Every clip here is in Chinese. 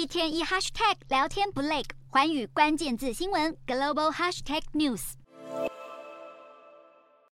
一天一 hashtag 聊天不累，寰宇关键字新闻 global hashtag news。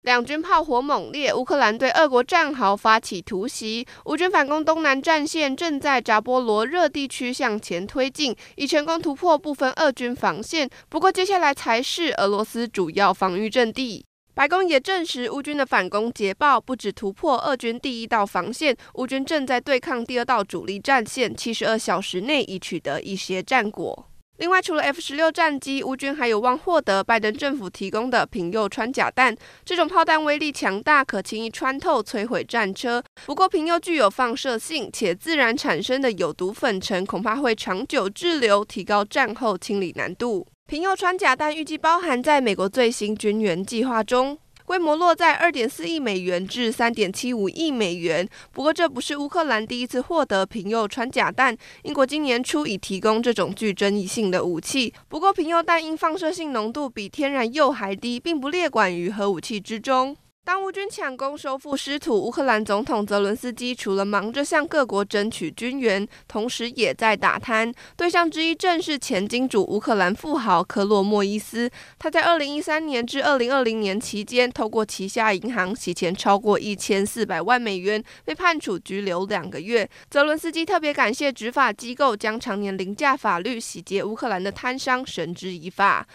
两军炮火猛烈，乌克兰对俄国战壕发起突袭，乌军反攻东南战线正在扎波罗热地区向前推进，已成功突破部分俄军防线。不过，接下来才是俄罗斯主要防御阵地。白宫也证实，乌军的反攻捷报不止突破俄军第一道防线，乌军正在对抗第二道主力战线，七十二小时内已取得一些战果。另外，除了 F 十六战机，乌军还有望获得拜登政府提供的平诱穿甲弹，这种炮弹威力强大，可轻易穿透摧毁战车。不过，平诱具有放射性，且自然产生的有毒粉尘恐怕会长久滞留，提高战后清理难度。平诱穿甲弹预计包含在美国最新军援计划中，规模落在二点四亿美元至三点七五亿美元。不过，这不是乌克兰第一次获得平铀穿甲弹，英国今年初已提供这种具争议性的武器。不过，平铀弹因放射性浓度比天然铀还低，并不列管于核武器之中。当乌军抢攻收复失土，乌克兰总统泽伦斯基除了忙着向各国争取军援，同时也在打贪。对象之一正是前金主乌克兰富豪科洛莫伊斯。他在二零一三年至二零二零年期间，透过旗下银行洗钱超过一千四百万美元，被判处拘留两个月。泽伦斯基特别感谢执法机构将常年凌驾法律、洗劫乌克兰的贪商绳之以法。